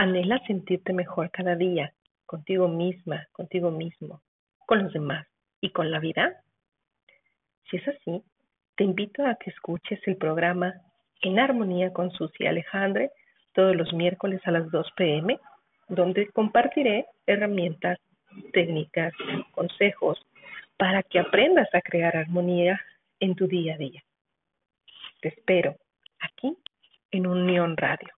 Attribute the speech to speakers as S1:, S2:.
S1: Anhela sentirte mejor cada día, contigo misma, contigo mismo, con los demás y con la vida. Si es así, te invito a que escuches el programa En Armonía con Susi Alejandre todos los miércoles a las 2 pm, donde compartiré herramientas, técnicas, consejos para que aprendas a crear armonía en tu día a día. Te espero aquí en Unión Radio.